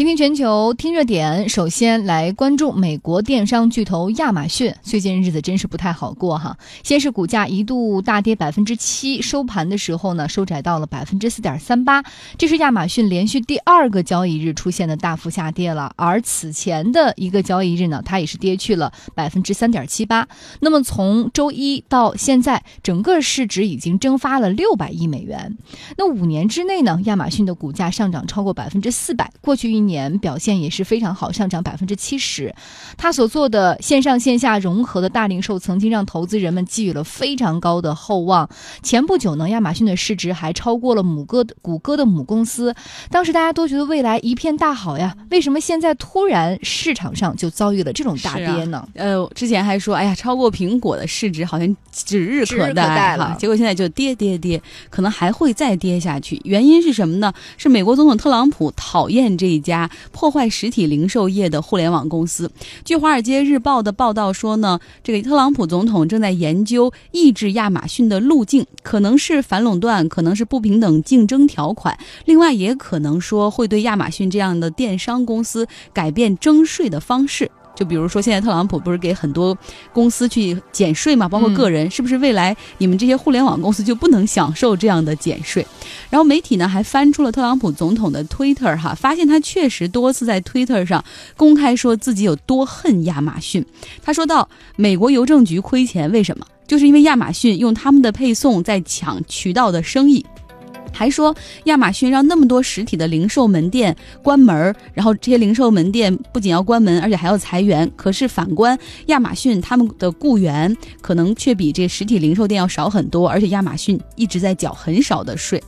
今天全球听热点，首先来关注美国电商巨头亚马逊。最近日子真是不太好过哈，先是股价一度大跌百分之七，收盘的时候呢收窄到了百分之四点三八，这是亚马逊连续第二个交易日出现的大幅下跌了。而此前的一个交易日呢，它也是跌去了百分之三点七八。那么从周一到现在，整个市值已经蒸发了六百亿美元。那五年之内呢，亚马逊的股价上涨超过百分之四百，过去一。年表现也是非常好，上涨百分之七十。他所做的线上线下融合的大零售，曾经让投资人们寄予了非常高的厚望。前不久呢，亚马逊的市值还超过了母歌谷歌的母公司，当时大家都觉得未来一片大好呀。为什么现在突然市场上就遭遇了这种大跌呢？呃，之前还说，哎呀，超过苹果的市值好像指日可待了，结果现在就跌跌跌，可能还会再跌下去。原因是什么呢？是美国总统特朗普讨厌这一家。破坏实体零售业的互联网公司。据《华尔街日报》的报道说呢，这个特朗普总统正在研究抑制亚马逊的路径，可能是反垄断，可能是不平等竞争条款，另外也可能说会对亚马逊这样的电商公司改变征税的方式。就比如说，现在特朗普不是给很多公司去减税嘛，包括个人，是不是未来你们这些互联网公司就不能享受这样的减税？然后媒体呢还翻出了特朗普总统的 Twitter 哈，发现他确实多次在 Twitter 上公开说自己有多恨亚马逊。他说到，美国邮政局亏钱，为什么？就是因为亚马逊用他们的配送在抢渠道的生意。还说亚马逊让那么多实体的零售门店关门然后这些零售门店不仅要关门，而且还要裁员。可是反观亚马逊，他们的雇员可能却比这实体零售店要少很多，而且亚马逊一直在缴很少的税。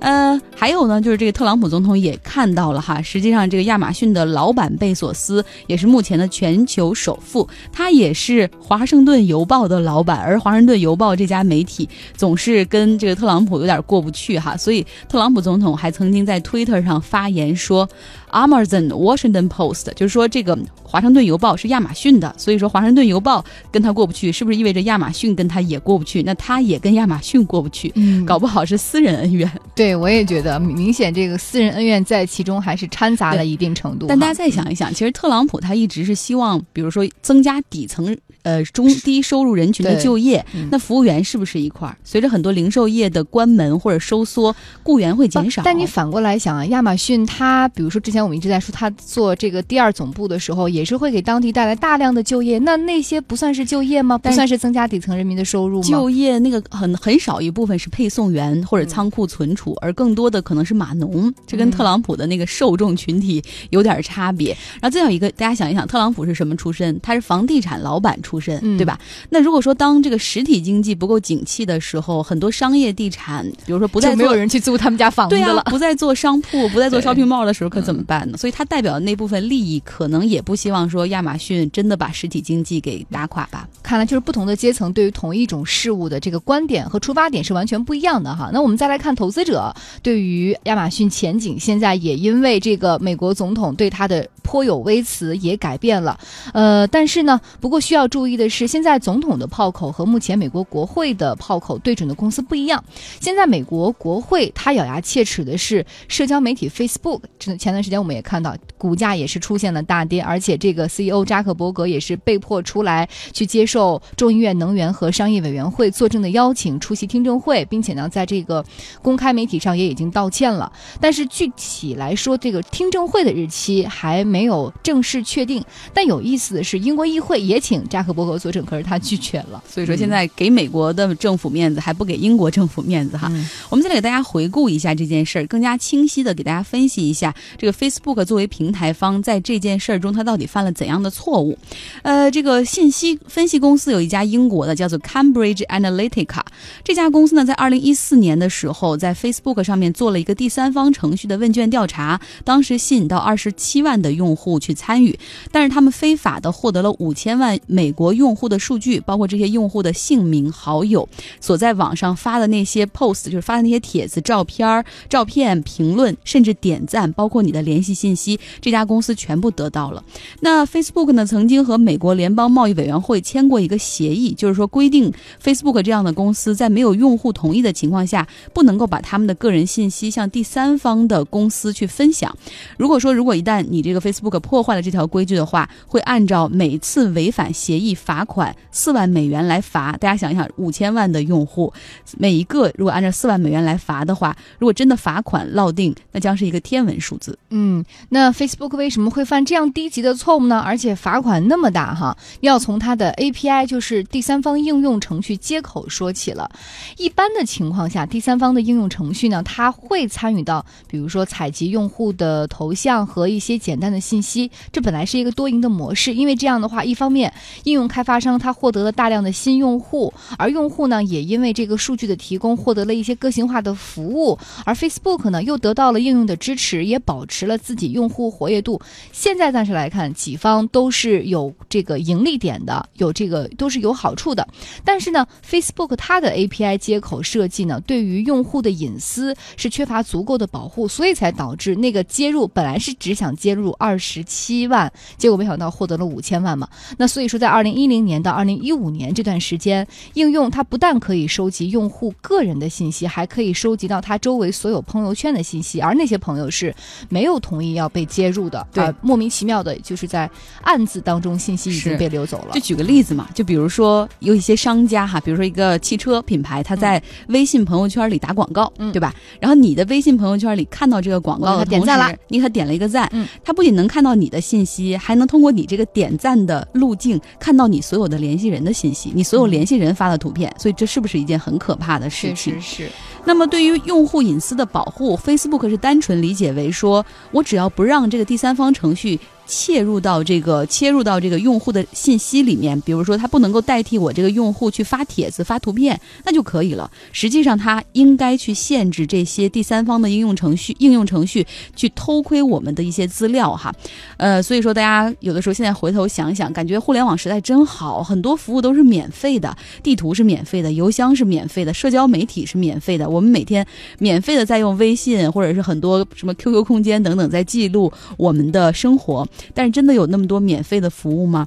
呃，还有呢，就是这个特朗普总统也看到了哈，实际上这个亚马逊的老板贝索斯也是目前的全球首富，他也是华盛顿邮报的老板，而华盛顿邮报这家媒体总是跟这个特朗普有点过不去哈，所以特朗普总统还曾经在 Twitter 上发言说。Amazon Washington Post 就是说，这个华盛顿邮报是亚马逊的，所以说华盛顿邮报跟他过不去，是不是意味着亚马逊跟他也过不去？那他也跟亚马逊过不去，嗯搞不好是私人恩怨。对，我也觉得明显这个私人恩怨在其中还是掺杂了一定程度。但大家再想一想，其实特朗普他一直是希望，比如说增加底层呃中低收入人群的就业，那服务员是不是一块儿？随着很多零售业的关门或者收缩，雇员会减少。但你反过来想啊，亚马逊它比如说之前。我们一直在说，它做这个第二总部的时候，也是会给当地带来大量的就业。那那些不算是就业吗？不算是增加底层人民的收入吗？就业那个很很少一部分是配送员或者仓库存储，而更多的可能是码农。这跟特朗普的那个受众群体有点差别。然后再有一个，大家想一想，特朗普是什么出身？他是房地产老板出身，对吧？那如果说当这个实体经济不够景气的时候，很多商业地产，比如说不再没有人去租他们家房子了，不再做商铺，不再做 shopping mall 的时候，可怎么？办呢？所以他代表的那部分利益，可能也不希望说亚马逊真的把实体经济给打垮吧。看来就是不同的阶层对于同一种事物的这个观点和出发点是完全不一样的哈。那我们再来看投资者对于亚马逊前景，现在也因为这个美国总统对他的。颇有微词也改变了，呃，但是呢，不过需要注意的是，现在总统的炮口和目前美国国会的炮口对准的公司不一样。现在美国国会他咬牙切齿的是社交媒体 Facebook，前前段时间我们也看到股价也是出现了大跌，而且这个 CEO 扎克伯格也是被迫出来去接受众议院能源和商业委员会作证的邀请，出席听证会，并且呢，在这个公开媒体上也已经道歉了。但是具体来说，这个听证会的日期还没。没有正式确定，但有意思的是，英国议会也请扎克伯格作证，可是他拒绝了。所以说，现在给美国的政府面子，还不给英国政府面子哈。我们现在给大家回顾一下这件事儿，更加清晰的给大家分析一下，这个 Facebook 作为平台方在这件事儿中，他到底犯了怎样的错误？呃，这个信息分析公司有一家英国的，叫做 Cambridge Analytica。这家公司呢，在二零一四年的时候，在 Facebook 上面做了一个第三方程序的问卷调查，当时吸引到二十七万的用。用户去参与，但是他们非法的获得了五千万美国用户的数据，包括这些用户的姓名、好友、所在网上发的那些 post，就是发的那些帖子、照片、照片、评论，甚至点赞，包括你的联系信息，这家公司全部得到了。那 Facebook 呢，曾经和美国联邦贸易委员会签过一个协议，就是说规定 Facebook 这样的公司在没有用户同意的情况下，不能够把他们的个人信息向第三方的公司去分享。如果说如果一旦你这个 Facebook 破坏了这条规矩的话，会按照每次违反协议罚款四万美元来罚。大家想一想，五千万的用户，每一个如果按照四万美元来罚的话，如果真的罚款落定，那将是一个天文数字。嗯，那 Facebook 为什么会犯这样低级的错误呢？而且罚款那么大哈？要从它的 API，就是第三方应用程序接口说起了。一般的情况下，第三方的应用程序呢，它会参与到，比如说采集用户的头像和一些简单的信息。这本来是一个多赢的模式，因为这样的话，一方面应用开发商他获得了大量的新用户，而用户呢也因为这个数据的提供获得了一些个性化的服务，而 Facebook 呢又得到了应用的支持，也保持了自己用户活跃度。现在暂时来看，几方都是有这个盈利点的，有这个都是有好处的。但是呢，Facebook 它的 API 接口设计呢，对于用户的隐私是缺乏足够的保护，所以才导致那个接入本来是只想接入二十七万，结果没想到获得了五千万嘛。那所以说，在二零一零年到二零一五年这段时间，应用它不但可以收集用户个人的信息，还可以收集到他周围所有朋友圈的信息，而那些朋友是没有同意要被接入的，对，莫名其妙的就是在暗字当中信息已经被流走了。就举个例子嘛，就比如说有一些商家哈，比如说一个汽车品牌，他在微信朋友圈里打广告，嗯对吧？然后你的微信朋友圈里看到这个广告我的点赞了，你给他点了一个赞，嗯他不仅能看到你的信息，还能通过你这个点赞的路径看到你所有的联系人的信息，你所有联系人发的图片，所以这是不是一件很可怕的事情？是，那么对于用户隐私的保护，Facebook 是单纯理解为说，我只要不让这个第三方程序。切入到这个切入到这个用户的信息里面，比如说它不能够代替我这个用户去发帖子、发图片，那就可以了。实际上，它应该去限制这些第三方的应用程序、应用程序去偷窥我们的一些资料哈。呃，所以说大家有的时候现在回头想想，感觉互联网时代真好，很多服务都是免费的，地图是免费的，邮箱是免费的，社交媒体是免费的。我们每天免费的在用微信或者是很多什么 QQ 空间等等，在记录我们的生活。但是真的有那么多免费的服务吗？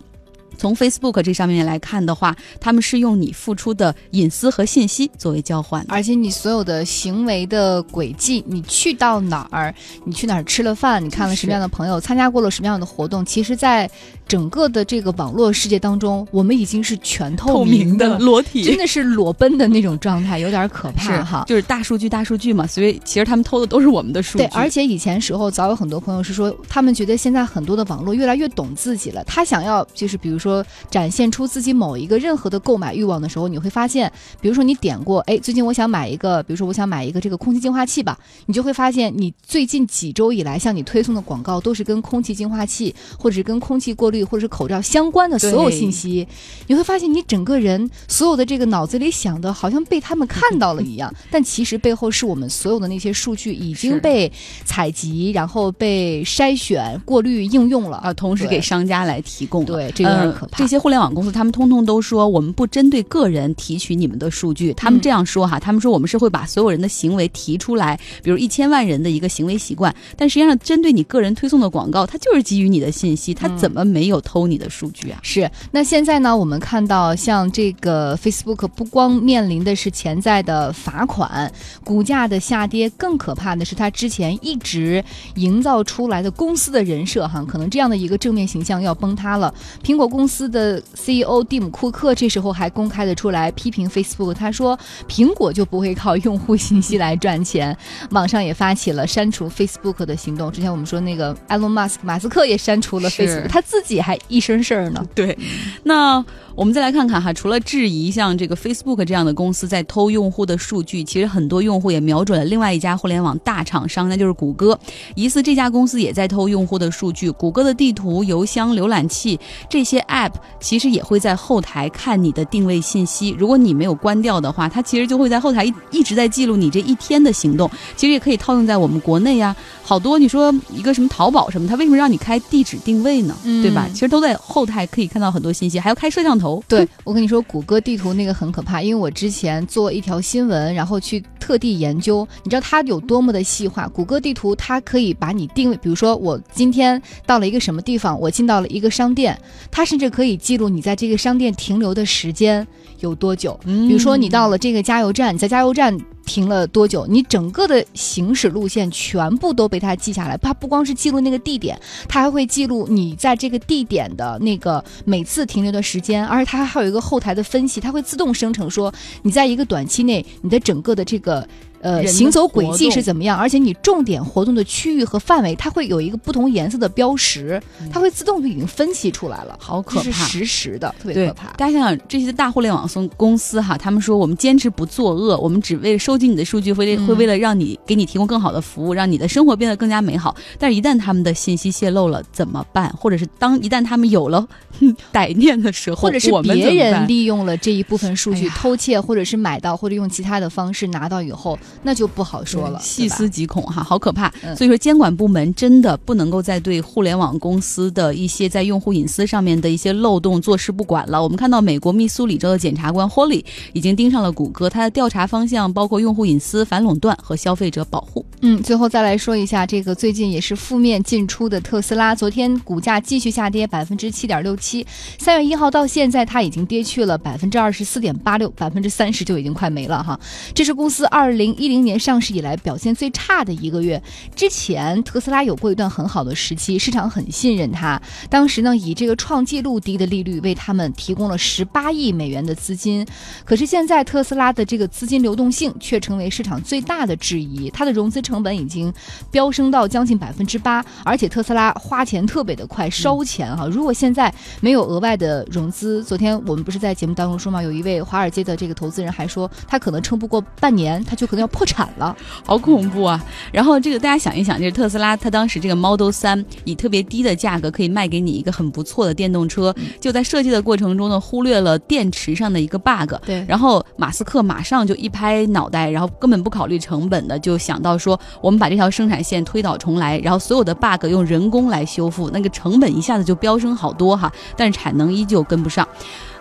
从 Facebook 这上面来看的话，他们是用你付出的隐私和信息作为交换，而且你所有的行为的轨迹，你去到哪儿，你去哪儿吃了饭，你看了什么样的朋友，参加过了什么样的活动，其实，在整个的这个网络世界当中，我们已经是全 透明的，裸体，真的是裸奔的那种状态，有点可怕哈。就是大数据，大数据嘛，所以其实他们偷的都是我们的数据。对，而且以前时候早有很多朋友是说，他们觉得现在很多的网络越来越懂自己了，他想要就是比如说。展现出自己某一个任何的购买欲望的时候，你会发现，比如说你点过，哎，最近我想买一个，比如说我想买一个这个空气净化器吧，你就会发现，你最近几周以来向你推送的广告都是跟空气净化器或者是跟空气过滤或者是口罩相关的所有信息，你会发现你整个人所有的这个脑子里想的好像被他们看到了一样，但其实背后是我们所有的那些数据已经被采集，然后被筛选、过滤、应用了。啊，同时给商家来提供。对，这有点可怕。这些互联网公司，他们通通都说我们不针对个人提取你们的数据。他们这样说哈，他们说我们是会把所有人的行为提出来，比如一千万人的一个行为习惯。但实际上，针对你个人推送的广告，它就是基于你的信息，它怎么没有偷你的数据啊？是。那现在呢，我们看到像这个 Facebook 不光面临的是潜在的罚款、股价的下跌，更可怕的是它之前一直营造出来的公司的人设哈，可能这样的一个正面形象要崩塌了。苹果公司的 CEO 蒂姆·库克这时候还公开的出来批评 Facebook，他说苹果就不会靠用户信息来赚钱。网上也发起了删除 Facebook 的行动。之前我们说那个埃隆·马斯克，马斯克也删除了 Facebook，他自己还一身事儿呢。对，那我们再来看看哈，除了质疑像这个 Facebook 这样的公司在偷用户的数据，其实很多用户也瞄准了另外一家互联网大厂商，那就是谷歌。疑似这家公司也在偷用户的数据。谷歌的地图、邮箱、浏览器这些 App 其实也会在后台看你的定位信息。如果你没有关掉的话，它其实就会在后台一一直在记录你这一天的行动。其实也可以套用在我们国内啊，好多你说一个什么淘宝什么，它为什么让你开地址定位呢？对吧？其实都在后台可以看到很多信息，还要开摄像头。头对，我跟你说，谷歌地图那个很可怕，因为我之前做一条新闻，然后去特地研究，你知道它有多么的细化。谷歌地图它可以把你定位，比如说我今天到了一个什么地方，我进到了一个商店，它甚至可以记录你在这个商店停留的时间有多久。比如说你到了这个加油站，你在加油站。停了多久？你整个的行驶路线全部都被它记下来。它不光是记录那个地点，它还会记录你在这个地点的那个每次停留的时间，而且它还有一个后台的分析，它会自动生成说你在一个短期内你的整个的这个。呃，行走轨迹是怎么样？而且你重点活动的区域和范围，它会有一个不同颜色的标识，它会自动就已经分析出来了。好可怕，是实时的，特别可怕。大家想想，这些大互联网公公司哈，他们说我们坚持不作恶，我们只为了收集你的数据，会会为了让你给你提供更好的服务，让你的生活变得更加美好。但是，一旦他们的信息泄露了怎么办？或者是当一旦他们有了 歹念的时候，或者是别人利用了这一部分数据偷窃，或者是买到，或者用其他的方式拿到以后。那就不好说了，细思极恐哈，好可怕。所以说，监管部门真的不能够再对互联网公司的一些在用户隐私上面的一些漏洞坐视不管了。我们看到，美国密苏里州的检察官 Holly 已经盯上了谷歌，他的调查方向包括用户隐私、反垄断和消费者保护。嗯，最后再来说一下这个最近也是负面进出的特斯拉，昨天股价继续下跌百分之七点六七，三月一号到现在，它已经跌去了百分之二十四点八六，百分之三十就已经快没了哈。这是公司二零一零年上市以来表现最差的一个月。之前特斯拉有过一段很好的时期，市场很信任它。当时呢，以这个创纪录低的利率为他们提供了十八亿美元的资金。可是现在特斯拉的这个资金流动性却成为市场最大的质疑，它的融资成本已经飙升到将近百分之八，而且特斯拉花钱特别的快，烧钱哈。如果现在没有额外的融资，昨天我们不是在节目当中说嘛，有一位华尔街的这个投资人还说，他可能撑不过半年，他就可能要破产。了，好恐怖啊！然后这个大家想一想，就是特斯拉，它当时这个 Model 三以特别低的价格可以卖给你一个很不错的电动车，就在设计的过程中呢，忽略了电池上的一个 bug。对，然后马斯克马上就一拍脑袋，然后根本不考虑成本的，就想到说，我们把这条生产线推倒重来，然后所有的 bug 用人工来修复，那个成本一下子就飙升好多哈，但是产能依旧跟不上。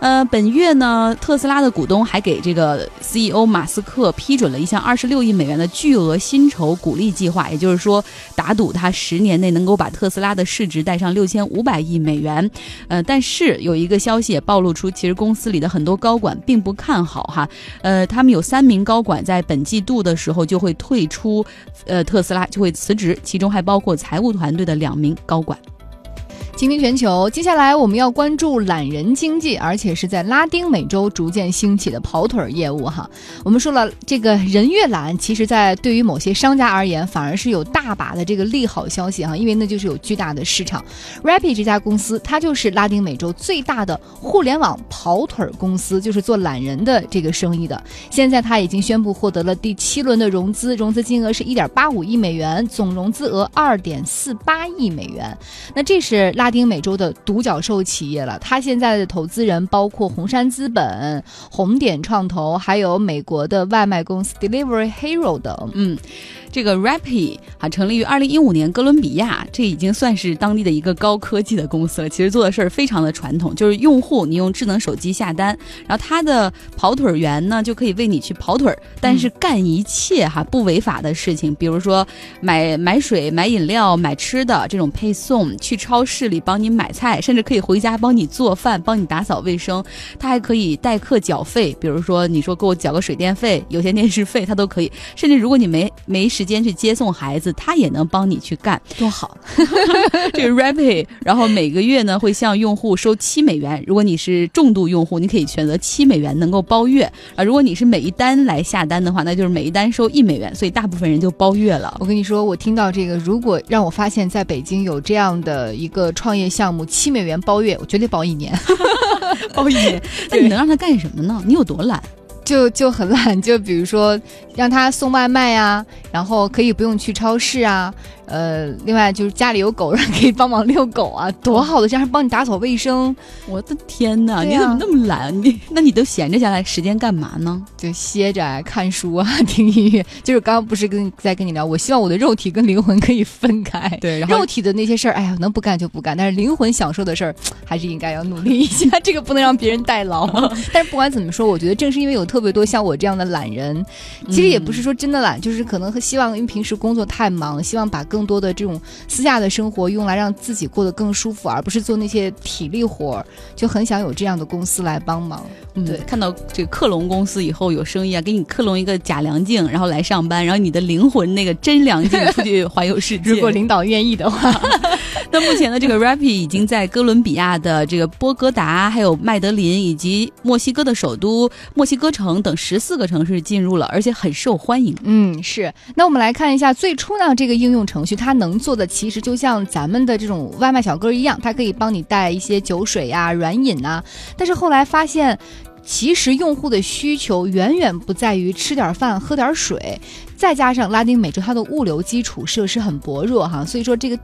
呃，本月呢，特斯拉的股东还给这个 CEO 马斯克批准了一项二十六亿美元的巨额薪酬鼓励计划，也就是说，打赌他十年内能够把特斯拉的市值带上六千五百亿美元。呃，但是有一个消息也暴露出，其实公司里的很多高管并不看好哈。呃，他们有三名高管在本季度的时候就会退出，呃，特斯拉就会辞职，其中还包括财务团队的两名高管。倾听全球，接下来我们要关注懒人经济，而且是在拉丁美洲逐渐兴起的跑腿业务哈。我们说了，这个人越懒，其实在对于某些商家而言，反而是有大把的这个利好消息哈，因为那就是有巨大的市场。Rappi 这家公司，它就是拉丁美洲最大的互联网跑腿公司，就是做懒人的这个生意的。现在它已经宣布获得了第七轮的融资，融资金额是一点八五亿美元，总融资额二点四八亿美元。那这是拉丁美洲的独角兽企业了，他现在的投资人包括红杉资本、红点创投，还有美国的外卖公司 Delivery Hero 等。嗯。这个 Rappi 啊，成立于二零一五年，哥伦比亚，这已经算是当地的一个高科技的公司了。其实做的事儿非常的传统，就是用户你用智能手机下单，然后他的跑腿员呢就可以为你去跑腿儿，但是干一切哈不违法的事情，比如说买买水、买饮料、买吃的这种配送，去超市里帮你买菜，甚至可以回家帮你做饭、帮你打扫卫生。他还可以代客缴费，比如说你说给我缴个水电费、有线电视费，他都可以。甚至如果你没没时间去接送孩子，他也能帮你去干，多好！这个 Rappi，然后每个月呢会向用户收七美元。如果你是重度用户，你可以选择七美元能够包月啊。如果你是每一单来下单的话，那就是每一单收一美元，所以大部分人就包月了。我跟你说，我听到这个，如果让我发现在北京有这样的一个创业项目，七美元包月，我绝对包一年，包一年。那你能让他干什么呢？你有多懒？就就很懒，就比如说让他送外卖啊，然后可以不用去超市啊。呃，另外就是家里有狗，人可以帮忙遛狗啊，多好的，这样帮你打扫卫生。我的天哪，你怎么那么懒？你那你都闲着下来时间干嘛呢？就歇着看书啊，听音乐。就是刚刚不是跟在跟你聊，我希望我的肉体跟灵魂可以分开。对，肉体的那些事儿，哎呀，能不干就不干。但是灵魂享受的事儿，还是应该要努力一下。这个不能让别人代劳。但是不管怎么说，我觉得正是因为有特别多像我这样的懒人，其实也不是说真的懒，就是可能希望因为平时工作太忙，希望把更多的这种私下的生活用来让自己过得更舒服，而不是做那些体力活儿，就很想有这样的公司来帮忙。嗯对，看到这个克隆公司以后有生意啊，给你克隆一个假梁静，然后来上班，然后你的灵魂那个真梁静出去 环游世界。如果领导愿意的话，那目前的这个 Rappi 已经在哥伦比亚的这个波哥达、还有麦德林以及墨西哥的首都墨西哥城等十四个城市进入了，而且很受欢迎。嗯，是。那我们来看一下最初呢，这个应用程序它能做的其实就像咱们的这种外卖小哥一样，它可以帮你带一些酒水呀、软饮呐。但是后来发现。其实用户的需求远远不在于吃点饭、喝点水，再加上拉丁美洲它的物流基础设施很薄弱哈，所以说这个。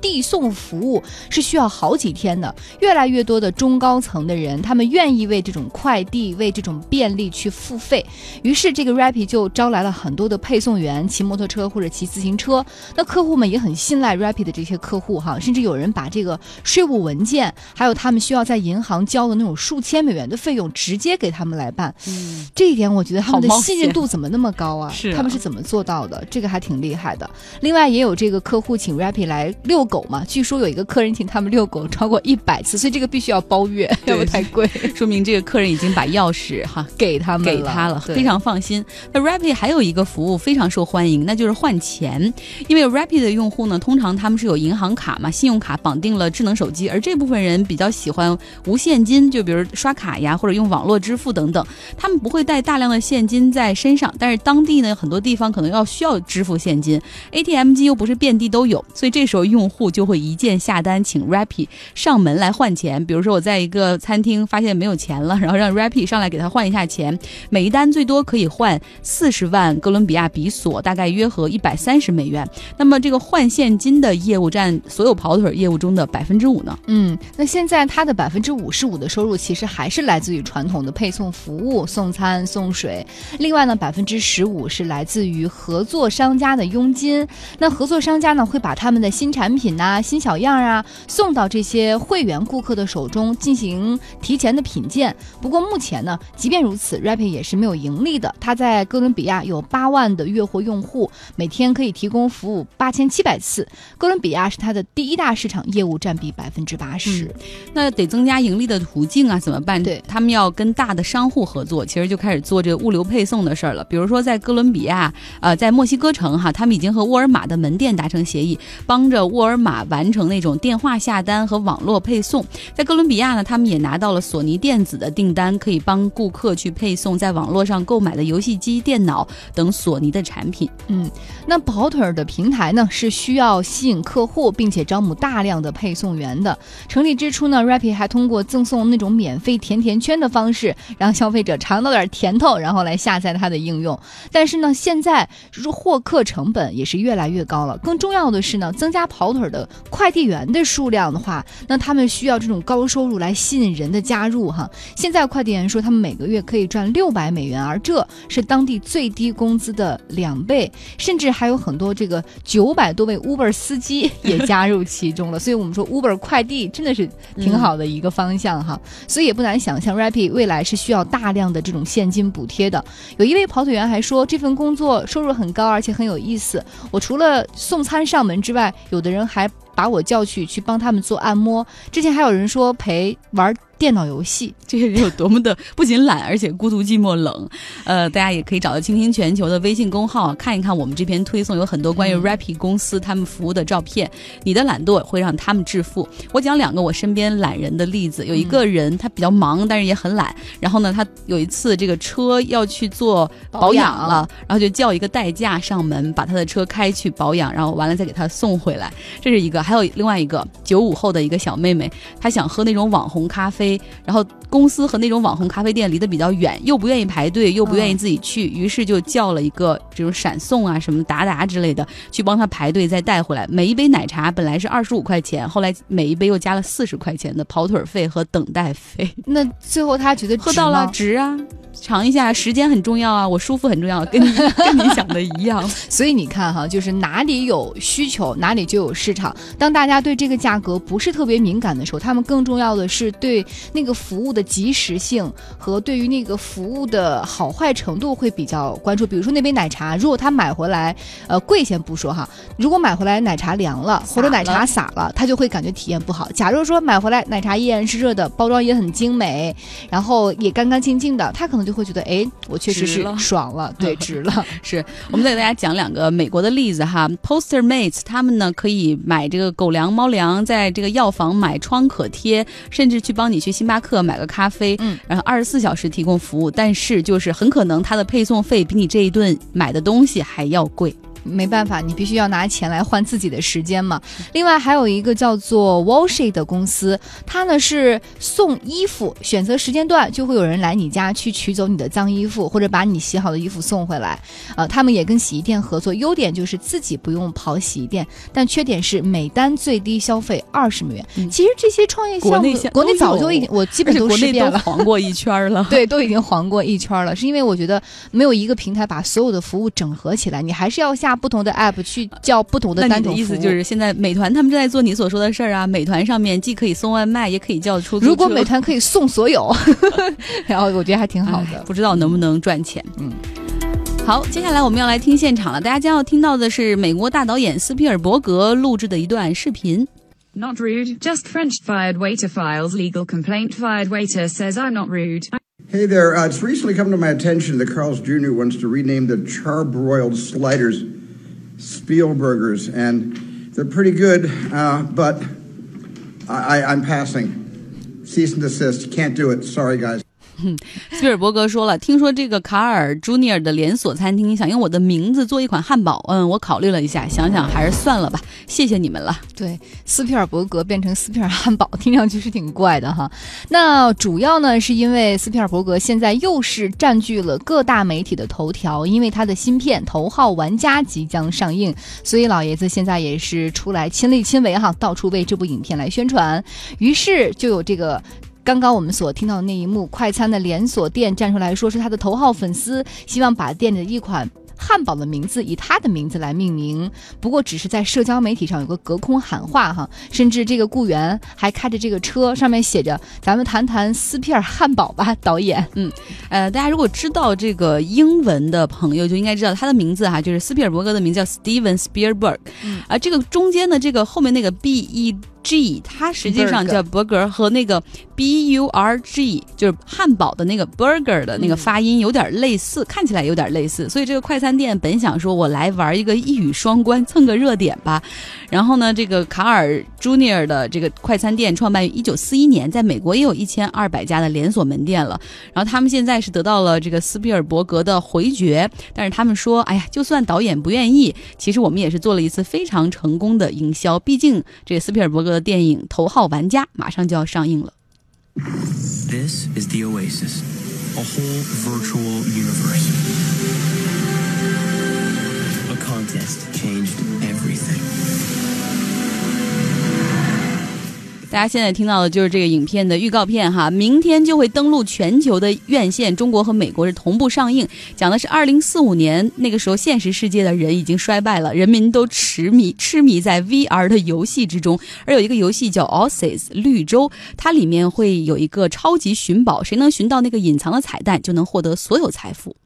递送服务是需要好几天的，越来越多的中高层的人，他们愿意为这种快递、为这种便利去付费。于是，这个 Rappi 就招来了很多的配送员，骑摩托车或者骑自行车。那客户们也很信赖 Rappi 的这些客户哈，甚至有人把这个税务文件，还有他们需要在银行交的那种数千美元的费用，直接给他们来办。嗯，这一点我觉得他们的信任度怎么那么高啊？是他们是怎么做到的？这个还挺厉害的。另外，也有这个客户请 Rappi 来遛。狗嘛，据说有一个客人请他们遛狗超过一百次，所以这个必须要包月，要不太贵。说明这个客人已经把钥匙哈 给他们给他了，非常放心。那 Rapid 还有一个服务非常受欢迎，那就是换钱。因为 Rapid 的用户呢，通常他们是有银行卡嘛，信用卡绑定了智能手机，而这部分人比较喜欢无现金，就比如刷卡呀，或者用网络支付等等，他们不会带大量的现金在身上。但是当地呢，很多地方可能要需要支付现金，ATM 机又不是遍地都有，所以这时候用户。户就会一键下单，请 Rappi 上门来换钱。比如说，我在一个餐厅发现没有钱了，然后让 Rappi 上来给他换一下钱。每一单最多可以换四十万哥伦比亚比索，大概约合一百三十美元。那么这个换现金的业务占所有跑腿业务中的百分之五呢？嗯，那现在它的百分之五十五的收入其实还是来自于传统的配送服务，送餐送水。另外呢，百分之十五是来自于合作商家的佣金。那合作商家呢，会把他们的新产品。呐，新小样啊，送到这些会员顾客的手中进行提前的品鉴。不过目前呢，即便如此，Rappi 也是没有盈利的。它在哥伦比亚有八万的月活用户，每天可以提供服务八千七百次。哥伦比亚是它的第一大市场，业务占比百分之八十。那得增加盈利的途径啊，怎么办？对他们要跟大的商户合作，其实就开始做这个物流配送的事儿了。比如说在哥伦比亚，呃，在墨西哥城哈，他们已经和沃尔玛的门店达成协议，帮着沃尔。码完成那种电话下单和网络配送，在哥伦比亚呢，他们也拿到了索尼电子的订单，可以帮顾客去配送在网络上购买的游戏机、电脑等索尼的产品。嗯，那跑腿儿的平台呢，是需要吸引客户，并且招募大量的配送员的。成立之初呢，Rappi 还通过赠送那种免费甜甜圈的方式，让消费者尝到点甜头，然后来下载它的应用。但是呢，现在就是获客成本也是越来越高了。更重要的是呢，增加跑腿。的快递员的数量的话，那他们需要这种高收入来吸引人的加入哈。现在快递员说他们每个月可以赚六百美元，而这是当地最低工资的两倍，甚至还有很多这个九百多位 Uber 司机也加入其中了。所以我们说 Uber 快递真的是挺好的一个方向哈。所以也不难想象，Rappi 未来是需要大量的这种现金补贴的。有一位跑腿员还说，这份工作收入很高，而且很有意思。我除了送餐上门之外，有的人还还把我叫去去帮他们做按摩。之前还有人说陪玩电脑游戏。这些人有多么的不仅懒，而且孤独寂寞冷。呃，大家也可以找到“倾听全球”的微信公号，看一看我们这篇推送，有很多关于 Rappi 公司他们服务的照片。你的懒惰会让他们致富。我讲两个我身边懒人的例子，有一个人他比较忙，但是也很懒。然后呢，他有一次这个车要去做保养了，然后就叫一个代驾上门，把他的车开去保养，然后完了再给他送回来。这是一个，还有另外一个九五后的一个小妹妹，她想喝那种网红咖啡，然后。公司和那种网红咖啡店离得比较远，又不愿意排队，又不愿意自己去，于是就叫了一个这种闪送啊、什么达达之类的去帮他排队，再带回来。每一杯奶茶本来是二十五块钱，后来每一杯又加了四十块钱的跑腿费和等待费。那最后他觉得喝到了值啊。尝一下，时间很重要啊，我舒服很重要，跟你跟你想的一样。所以你看哈，就是哪里有需求，哪里就有市场。当大家对这个价格不是特别敏感的时候，他们更重要的是对那个服务的及时性和对于那个服务的好坏程度会比较关注。比如说那杯奶茶，如果他买回来，呃，贵先不说哈，如果买回来奶茶凉了或者奶茶洒了，他就会感觉体验不好。假如说买回来奶茶依然是热的，包装也很精美，然后也干干净净的，他可能就。就会觉得哎，我确实是爽了，对，值了。是我们再给大家讲两个美国的例子哈，Poster Mates 他们呢可以买这个狗粮、猫粮，在这个药房买创可贴，甚至去帮你去星巴克买个咖啡，嗯，然后二十四小时提供服务，但是就是很可能它的配送费比你这一顿买的东西还要贵。没办法，你必须要拿钱来换自己的时间嘛。另外还有一个叫做 Washi 的公司，它呢是送衣服，选择时间段就会有人来你家去取走你的脏衣服，或者把你洗好的衣服送回来。呃，他们也跟洗衣店合作，优点就是自己不用跑洗衣店，但缺点是每单最低消费二十美元。其实这些创业项目国内早就已经我基本都试遍了，黄过一圈了。对，都已经黄过一圈了，是因为我觉得没有一个平台把所有的服务整合起来，你还是要下。不同的 app 去叫不同的单种意思就是现在美团他们正在做你所说的事儿啊。美团上面既可以送外卖，也可以叫出租如果美团可以送所有，然后我觉得还挺好的。不知道能不能赚钱？嗯。好，接下来我们要来听现场了。大家将要听到的是美国大导演斯皮尔伯格录制的一段视频。Not rude, just French fired waiter files legal complaint. Fired waiter says I'm not rude. Hey there, uh, it's recently come to my attention that Carl's Jr. wants to rename the charbroiled sliders Spielbergers, and they're pretty good, uh, but I, I'm passing. Cease and desist. Can't do it. Sorry, guys. 斯皮尔伯格说了：“听说这个卡尔朱尼尔的连锁餐厅想用我的名字做一款汉堡，嗯，我考虑了一下，想想还是算了吧。谢谢你们了。”对，斯皮尔伯格变成斯皮尔汉堡，听上去是挺怪的哈。那主要呢，是因为斯皮尔伯格现在又是占据了各大媒体的头条，因为他的新片《头号玩家》即将上映，所以老爷子现在也是出来亲力亲为哈，到处为这部影片来宣传。于是就有这个。刚刚我们所听到的那一幕，快餐的连锁店站出来说是他的头号粉丝，希望把店里的一款。汉堡的名字以他的名字来命名，不过只是在社交媒体上有个隔空喊话哈，甚至这个雇员还开着这个车，上面写着“咱们谈谈斯皮尔汉堡吧”。导演，嗯，呃，大家如果知道这个英文的朋友就应该知道他的名字哈，就是斯皮尔伯格的名字叫 Steven Spielberg，啊，这个中间的这个后面那个 B E G，它实际上叫 burger 和那个 B U R G 就是汉堡的那个 burger 的那个发音有点类似，看起来有点类似，所以这个快餐。店本想说，我来玩一个一语双关，蹭个热点吧。然后呢，这个卡尔朱尼尔的这个快餐店创办于一九四一年，在美国也有一千二百家的连锁门店了。然后他们现在是得到了这个斯皮尔伯格的回绝，但是他们说，哎呀，就算导演不愿意，其实我们也是做了一次非常成功的营销。毕竟这个斯皮尔伯格的电影《头号玩家》马上就要上映了。This is the Oasis, a whole virtual universe. contest changed 大家现在听到的就是这个影片的预告片哈，明天就会登陆全球的院线，中国和美国是同步上映。讲的是二零四五年那个时候，现实世界的人已经衰败了，人民都痴迷痴迷在 VR 的游戏之中。而有一个游戏叫 Oasis 绿洲，它里面会有一个超级寻宝，谁能寻到那个隐藏的彩蛋，就能获得所有财富。